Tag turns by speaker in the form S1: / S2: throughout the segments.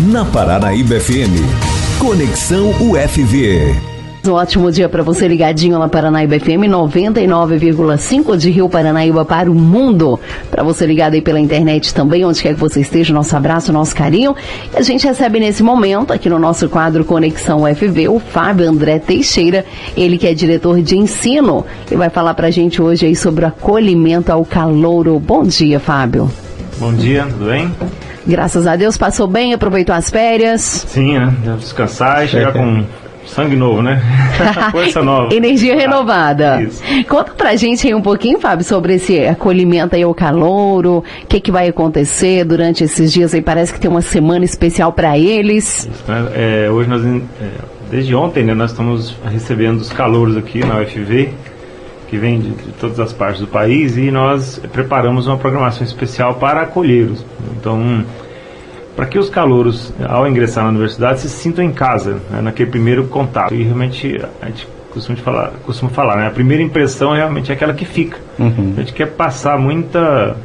S1: na Paranaíba FM. Conexão UFV.
S2: Um ótimo dia para você ligadinho na Paranaíba FM 99,5 de Rio Paranaíba para o mundo. Para você ligado aí pela internet também, onde quer que você esteja, nosso abraço, nosso carinho. E a gente recebe nesse momento, aqui no nosso quadro Conexão UFV, o Fábio André Teixeira, ele que é diretor de ensino e vai falar para a gente hoje aí sobre o acolhimento ao calouro. Bom dia, Fábio.
S3: Bom dia, tudo bem?
S2: Graças a Deus, passou bem, aproveitou as férias?
S3: Sim, né? Descansar e chegar com Sangue novo, né?
S2: Força nova. Energia renovada. Isso. Conta pra gente aí um pouquinho, Fábio, sobre esse acolhimento aí ao calouro, o que, que vai acontecer durante esses dias aí. Parece que tem uma semana especial para eles.
S3: Isso, né? é, hoje nós, é, desde ontem, né, nós estamos recebendo os calouros aqui na UFV, que vem de, de todas as partes do país, e nós preparamos uma programação especial para acolhê-los. Então, para que os calouros, ao ingressar na universidade, se sintam em casa, né, naquele primeiro contato. E realmente a gente costuma falar, costuma falar né, a primeira impressão realmente é aquela que fica. Uhum. A gente quer passar muita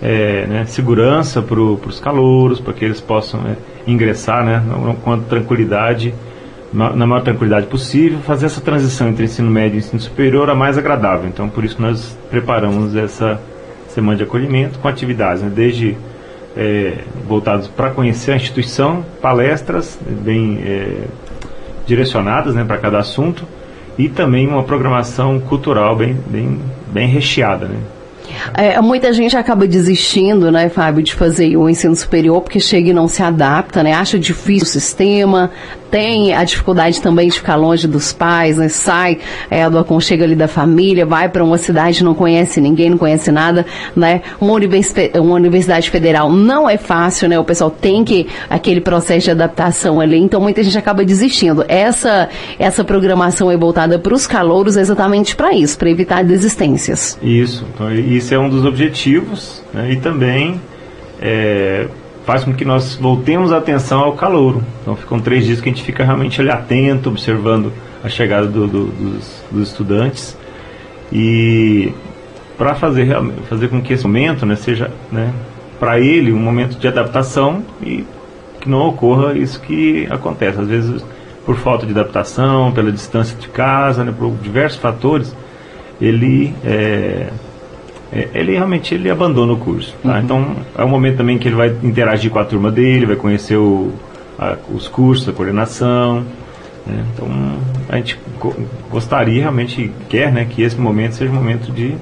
S3: é, né, segurança para os calouros, para que eles possam é, ingressar né, com tranquilidade, na, maior tranquilidade possível, fazer essa transição entre ensino médio e ensino superior a mais agradável. Então, por isso nós preparamos essa semana de acolhimento com atividades, né, desde é, voltados para conhecer a instituição, palestras bem é, direcionadas né, para cada assunto e também uma programação cultural bem, bem, bem recheada. Né?
S2: É, muita gente acaba desistindo, né, Fábio, de fazer o ensino superior porque chega e não se adapta, né? Acha difícil o sistema, tem a dificuldade também de ficar longe dos pais, né? Sai é, do aconchego ali da família, vai para uma cidade, não conhece ninguém, não conhece nada, né? Uma, univers uma universidade federal não é fácil, né? O pessoal tem que aquele processo de adaptação ali, então muita gente acaba desistindo. Essa essa programação é voltada para os calouros exatamente para isso, para evitar desistências.
S3: Isso, então, isso é um dos objetivos, né? E também é, faz com que nós voltemos a atenção ao calouro. Então ficam três dias que a gente fica realmente ali atento, observando a chegada do, do, dos, dos, estudantes e para fazer fazer com que esse momento né, seja né, para ele um momento de adaptação e que não ocorra isso que acontece às vezes por falta de adaptação, pela distância de casa, né, por diversos fatores, ele é, ele realmente ele abandona o curso. Tá? Uhum. Então é um momento também que ele vai interagir com a turma dele, vai conhecer o, a, os cursos, a coordenação. Né? Então a gente gostaria realmente, quer né, que esse momento seja um momento de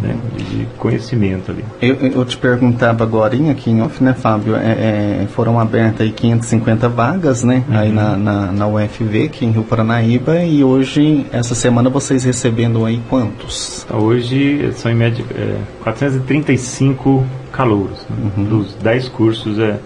S3: né, de conhecimento ali.
S4: Eu, eu te perguntava agora aqui em off, né, Fábio, é, é, foram abertas aí 550 vagas, né, uhum. aí na, na, na, UFV, aqui em Rio Paranaíba, e hoje, essa semana, vocês recebendo aí quantos?
S3: Hoje são em média é, 435 calouros, né, uhum. dos 10 cursos é,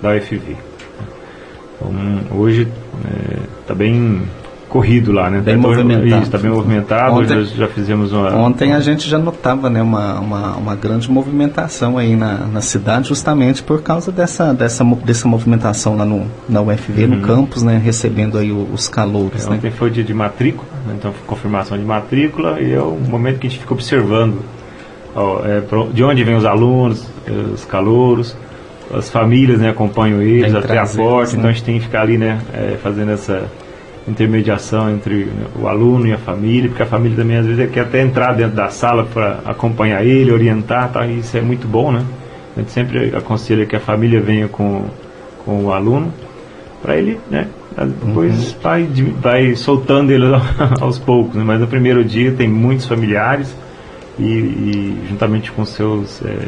S3: da UFV. Então, hoje está é, bem corrido lá, né?
S4: Bem tá movimentado.
S3: Está bem movimentado. Ontem, Hoje já fizemos uma.
S4: Ontem a gente já notava, né, uma, uma, uma grande movimentação aí na, na cidade, justamente por causa dessa, dessa, dessa movimentação lá no, na UFV, uhum. no campus, né, recebendo aí os calouros.
S3: É, né? Ontem foi o dia de matrícula, né, então confirmação de matrícula e é o momento que a gente fica observando ó, é, de onde vêm os alunos, os calouros as famílias né, acompanham eles até a porta, né? então a gente tem que ficar ali né, é, fazendo essa intermediação entre o aluno e a família, porque a família também às vezes quer até entrar dentro da sala para acompanhar ele, orientar, tá? e isso é muito bom, né? A gente sempre aconselha que a família venha com, com o aluno, para ele, né? Depois uhum. vai, vai soltando ele aos poucos, né? mas no primeiro dia tem muitos familiares e, e juntamente com seus é,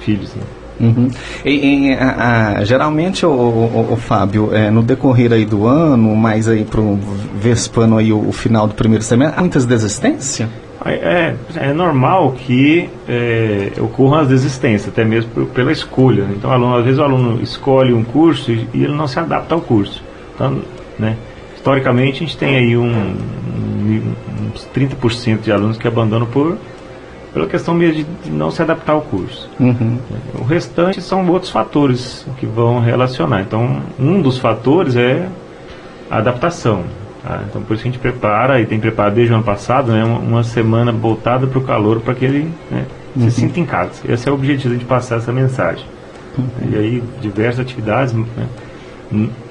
S3: filhos. Né?
S4: Uhum. E, e a, a, geralmente, o, o, o Fábio, é, no decorrer aí do ano, mais aí para o Vespano aí, o, o, final do primeiro semestre, há muitas desistências?
S3: É, é, normal que é, ocorram as desistências, até mesmo pela escolha. Então, aluno, às vezes o aluno escolhe um curso e, e, ele não se adapta ao curso. Então, né, historicamente, a gente tem aí um, um, uns 30% de alunos que abandonam por pela questão mesmo de, não se adaptar ao curso. Uhum. O restante são outros fatores que vão relacionar. Então, um dos fatores é a adaptação. Tá? Então, por isso que a gente prepara, e tem preparado desde o ano passado, né, uma, semana voltada para o calor, para que ele né, uhum. se sinta em casa. Esse é o objetivo de passar essa mensagem. E aí diversas atividades. Né?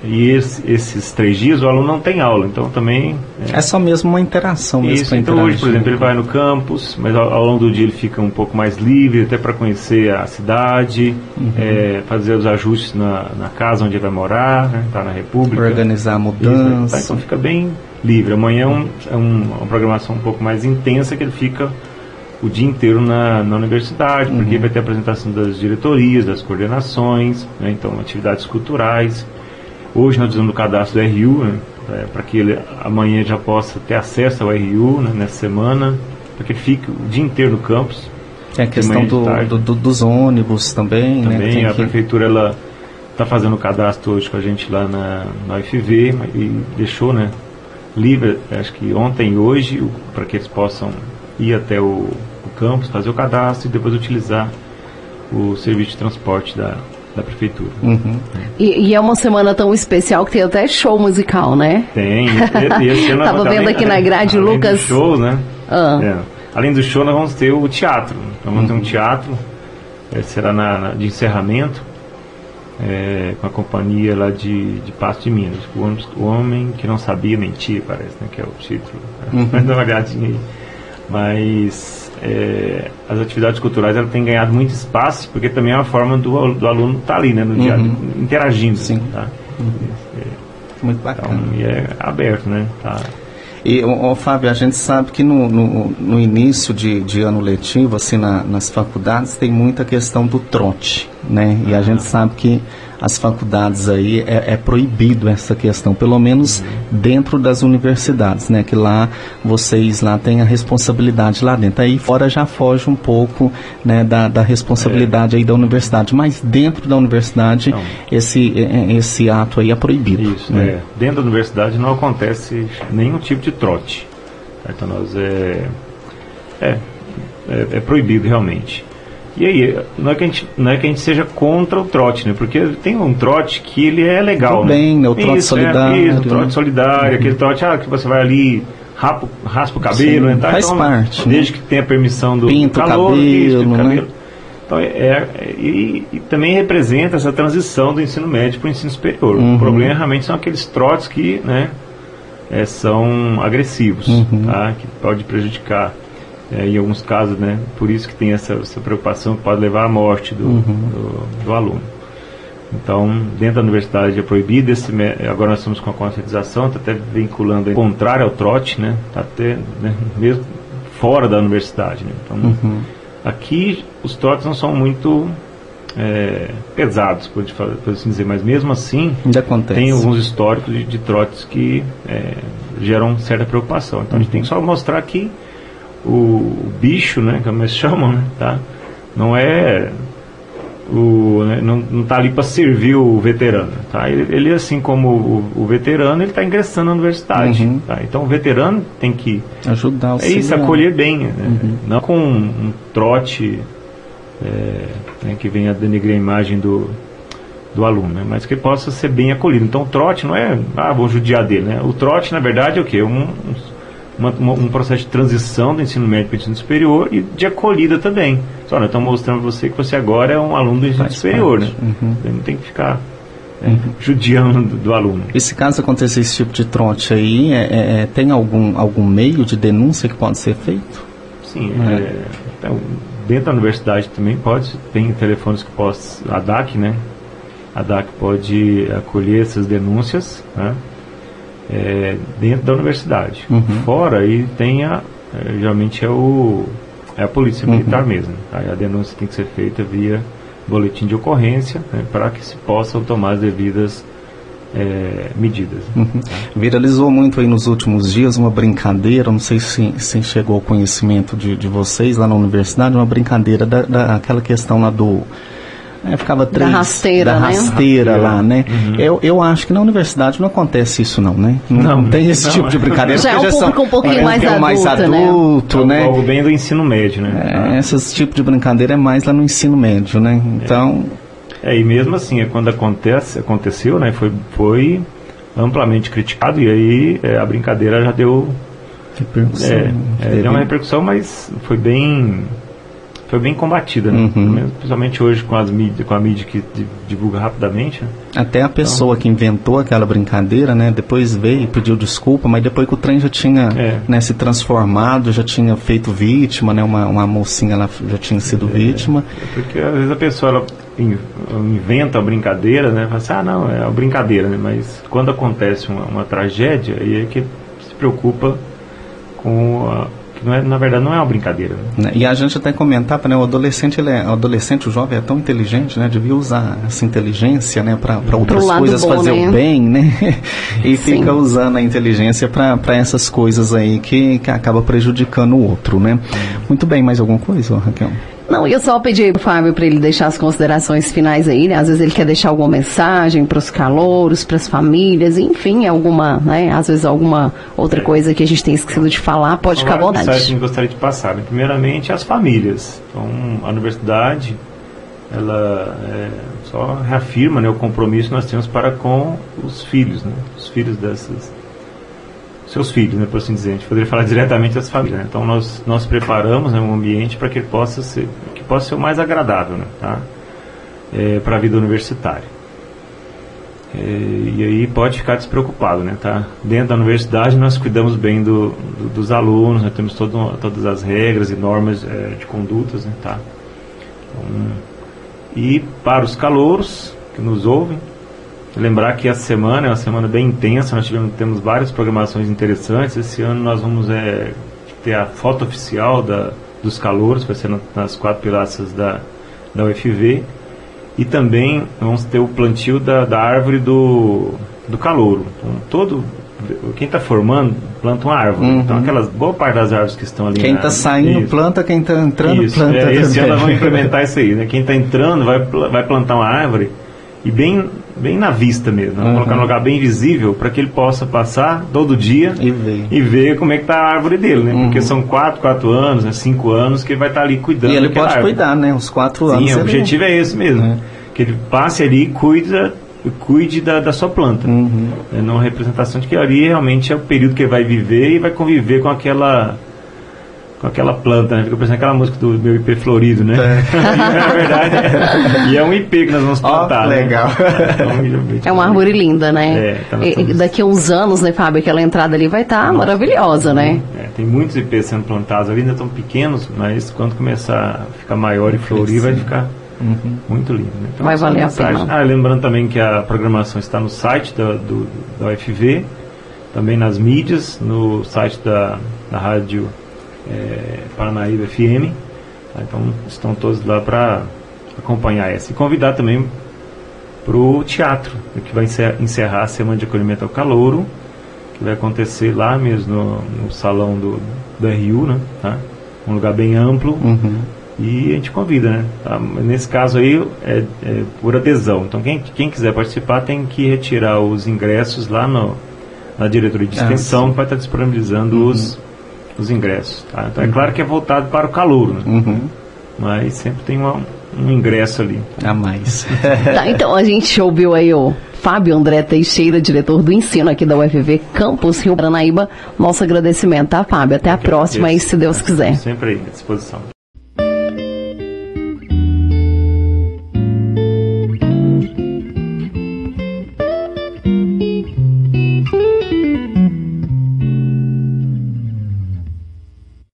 S3: E esse, esses três dias o aluno não tem aula, então também.
S4: É, é só mesmo uma interação mesmo.
S3: Isso, então hoje, por exemplo, ele vai no campus, mas ao, ao longo do dia ele fica um pouco mais livre, até para conhecer a cidade, uhum. é, fazer os ajustes na, na, casa onde ele vai morar, né, tá na República.
S4: Organizar a mudança.
S3: Isso, tá, então fica bem livre. Amanhã é, um, é um, uma programação um pouco mais intensa que ele fica o dia inteiro na, na universidade, uhum. porque vai ter apresentação das diretorias, das coordenações, né, então atividades culturais. Hoje nós usamos o cadastro do RU, né, é, para que ele amanhã já possa ter acesso ao RU né, nessa semana, para que ele fique o dia inteiro no campus.
S4: Tem a questão do, do, do, dos ônibus também,
S3: né, também
S4: né?
S3: a que... prefeitura ela está fazendo o cadastro hoje com a gente lá na, na UFV e deixou né, livre, acho que ontem e hoje, para que eles possam ir até o, o campus, fazer o cadastro e depois utilizar o serviço de transporte da, da prefeitura.
S2: Uhum. E, e, é uma semana tão especial que tem até show musical, né?
S3: Tem. E, ano
S2: Tava vendo aqui na grade,
S3: além
S2: Lucas.
S3: Do show, né? Ah. É. Além do show, nós vamos ter o teatro. Nós vamos uhum. ter um uhum. teatro, é, será na, na, de encerramento, é, com a companhia lá de, de Passo de Minas. O homem, o homem, que não sabia mentir, parece, né? Que é o título. Uhum. Dá uma olhadinha aí. Mas é, as atividades culturais ela têm ganhado muito espaço, porque também é uma forma do, do aluno estar tá ali, né, no dia, uhum. interagindo. Sim. Tá? Uhum.
S4: É, muito bacana.
S3: Então, e é aberto, né? Tá.
S4: E, ô, ô, Fábio, a gente sabe que no, no, no início de, de, ano letivo, assim, na, nas faculdades, tem muita questão do trote, né? E a gente sabe que as faculdades aí é, é proibido essa questão, pelo menos dentro das universidades, né? Que lá vocês lá têm a responsabilidade lá dentro. Aí fora já foge um pouco né, da, da responsabilidade é. aí da universidade, mas dentro da universidade não. esse, esse ato aí é proibido.
S3: Isso, né? é. Dentro da universidade não acontece nenhum tipo de trote. Então nós é, é, é, é proibido realmente. E aí, não é, que a gente, não é que a gente seja contra o trote, né? Porque tem um trote que ele é legal,
S4: Tudo
S3: né?
S4: bem, né? O trote
S3: isso,
S4: solidário.
S3: É, isso, o trote solidário, uhum. aquele trote ah, que você vai ali, rapa, raspa o cabelo,
S4: Sim,
S3: né? Tá?
S4: Faz
S3: então,
S4: parte.
S3: Desde né? que tenha permissão do
S4: Pinta
S3: calor,
S4: o cabelo,
S3: isso,
S4: né? cabelo.
S3: Então, é, é e, e, também representa essa transição do ensino médio para o ensino superior. Uhum. O problema realmente são aqueles trotes que né, é, são agressivos, uhum. tá? que pode prejudicar é, em alguns casos, né? Por isso que tem essa, essa preocupação que pode levar à morte do, uhum. do, do, aluno. Então, dentro da universidade é proibido, esse, agora nós estamos com a conscientização, está até vinculando contrário ao trote, né? Está até né, mesmo fora da universidade. Né? Então, uhum. aqui os trotes não são muito é, pesados, por, por, assim dizer, mas mesmo assim tem alguns históricos de, de trotes que é, geram certa preocupação. Então uhum. a gente tem que só mostrar que o bicho, né, como eles chamam, né, tá? Não é o, né, não, não tá ali para servir o veterano, tá? Ele, ele assim como o, o veterano, ele está ingressando na universidade, uhum. tá? Então o veterano tem que
S4: ajudar
S3: É isso, acolher bem, né? uhum. não com um, um trote é, né, que venha denegrir a imagem do, do aluno, né? mas que possa ser bem acolhido. Então o trote não é, ah, vou judiar dele, né? O trote, na verdade, é o quê? Um, um uma, uma, um processo de transição do ensino médio para o ensino superior e de acolhida também. Só, nós estamos mostrando para você que você agora é um aluno do ensino Faz superior, parte. né? Uhum. Você não tem que ficar é, uhum. judiando do, do, aluno.
S4: E se caso acontecer esse tipo de trote aí, é, é, é, tem algum, algum meio de denúncia que pode ser feito?
S3: Sim, é, então, dentro da universidade também pode, tem telefones que possam, a DAC, né? A DAC pode acolher essas denúncias, né? É, dentro da universidade. Uhum. Fora aí tem a, é, geralmente é o é a polícia militar uhum. mesmo. Aí a denúncia tem que ser feita via boletim de ocorrência né, para que se possam tomar as devidas é, medidas.
S4: Uhum. Viralizou muito aí nos últimos dias uma brincadeira, não sei se, se chegou ao conhecimento de, de vocês lá na universidade, uma brincadeira da, daquela questão lá do é, ficava três.
S2: Da rasteira,
S4: da
S2: né?
S4: rasteira lá, né? Uhum. Eu, eu acho que na universidade não acontece isso, não, né? Não, não, não tem esse não, tipo de brincadeira.
S2: Já é um
S4: já
S2: público
S4: são,
S2: um pouquinho
S4: é,
S2: mais,
S4: é
S2: adulto,
S4: mais adulto, né?
S3: né? Algo bem do ensino médio, né?
S4: É, esse tipo de brincadeira é mais lá no ensino médio, né? Então.
S3: É, e mesmo assim, é quando acontece, aconteceu, né? Foi, foi amplamente criticado e aí é, a brincadeira já deu.
S4: Repercussão.
S3: É, é, deu uma repercussão, mas foi bem foi bem combatida, né? Uhum. Principalmente hoje com, as mídia, com a mídia que divulga rapidamente. Né?
S4: Até a pessoa então, que inventou aquela brincadeira, né? Depois veio e pediu desculpa, mas depois que o trem já tinha é. né, se transformado, já tinha feito vítima, né? Uma, uma mocinha lá já tinha sido é, vítima.
S3: Porque às vezes a pessoa ela inventa a brincadeira, né? Fala assim, ah não, é uma brincadeira, né? Mas quando acontece uma, uma tragédia, aí é que se preocupa com a não é, na verdade não é uma brincadeira.
S4: Né? E a gente até comentava, né, o adolescente, ele é, o adolescente, o jovem é tão inteligente, né, devia usar essa inteligência, né, para outras coisas, bom, fazer né? o bem, né, e Sim. fica usando a inteligência para essas coisas aí que, que acaba prejudicando o outro, né. Muito bem, mais alguma coisa, Raquel?
S2: Não, eu só pedi pro Fábio para ele deixar as considerações finais aí, né? Às vezes ele quer deixar alguma mensagem para os calouros, para as famílias, enfim, alguma, né? Às vezes alguma outra coisa que a gente tem esquecido de falar, pode ficar à vontade.
S3: mensagem que eu gostaria de passar, né? primeiramente as famílias. Então, a universidade, ela é, só reafirma né, o compromisso que nós temos para com os filhos, né? Os filhos dessas seus filhos, né, por assim dizer. A gente poderia falar diretamente das famílias. Né? Então nós nós preparamos né, um ambiente para que ele possa ser que possa ser o mais agradável, né, tá? É, para a vida universitária. É, e aí pode ficar despreocupado, né, tá? Dentro da universidade nós cuidamos bem do, do dos alunos, né, temos todo, todas as regras e normas é, de condutas, né, tá? Então, e para os calouros que nos ouvem, Lembrar que essa semana é uma semana bem intensa, nós tivemos, temos várias programações interessantes. Esse ano nós vamos é, ter a foto oficial da, dos calouros, vai ser nas quatro pilastras da, da UFV. E também vamos ter o plantio da, da árvore do, do calouro. Então, todo, quem está formando planta uma árvore. Uhum. Então aquelas boa parte das árvores que estão ali.
S4: Quem está saindo isso. planta, quem está entrando isso. planta.
S3: É, esse ano nós vamos implementar isso aí. Né? Quem está entrando vai, vai plantar uma árvore e bem, bem na vista mesmo. Uhum. Colocar num lugar bem visível para que ele possa passar todo dia
S4: e ver,
S3: e ver como é que está a árvore dele, né? Uhum. Porque são quatro, quatro anos, né? cinco anos que ele vai estar tá ali cuidando.
S4: E ele pode árvore. cuidar, né? Os quatro anos.
S3: Sim, o objetivo é esse mesmo. Uhum. Que ele passe ali e cuida cuide da, da sua planta. Uhum. É uma representação de que ali realmente é o período que ele vai viver e vai conviver com aquela com aquela planta, né? Fica parecendo aquela música do meu IP florido, né? É. Na verdade, é, e é um IP que nós vamos plantar.
S4: Oh, legal.
S2: Né? É uma árvore linda, né? É, tá e, daqui a uns anos, né, Fábio, aquela entrada ali vai estar tá maravilhosa, né?
S3: É, tem muitos IPs sendo plantados ali, ainda estão pequenos, mas quando começar a ficar maior e florir, vai ficar Uhum. Muito lindo. Né?
S2: Então, vai valer a pena.
S3: Ah, lembrando também que a programação está no site da, do, da UFV, também nas mídias, no site da, da rádio é, Paranaíba FM. Tá? Então estão todos lá para acompanhar essa. E convidar também para o teatro, que vai encerrar a Semana de Acolhimento ao Calouro, que vai acontecer lá mesmo no, no salão do, do RU, né? Tá? Um lugar bem amplo. Uhum. E a gente convida, né? Tá? Nesse caso aí é, é, por adesão. Então quem, quem quiser participar tem que retirar os ingressos lá no, na diretoria de ah, extensão, ah, que vai estar disponibilizando uhum. os, os ingressos. Tá? Então é claro que é voltado para o calor, né? uhum. mas sempre tem uma, um ingresso ali.
S4: A mais.
S2: tá, então a gente ouviu aí o Fábio André Teixeira, diretor do ensino aqui da UFV Campus Rio Paranaíba. Nosso agradecimento, tá, Fábio? Até a próxima e se Deus quiser.
S3: Sempre aí, à disposição.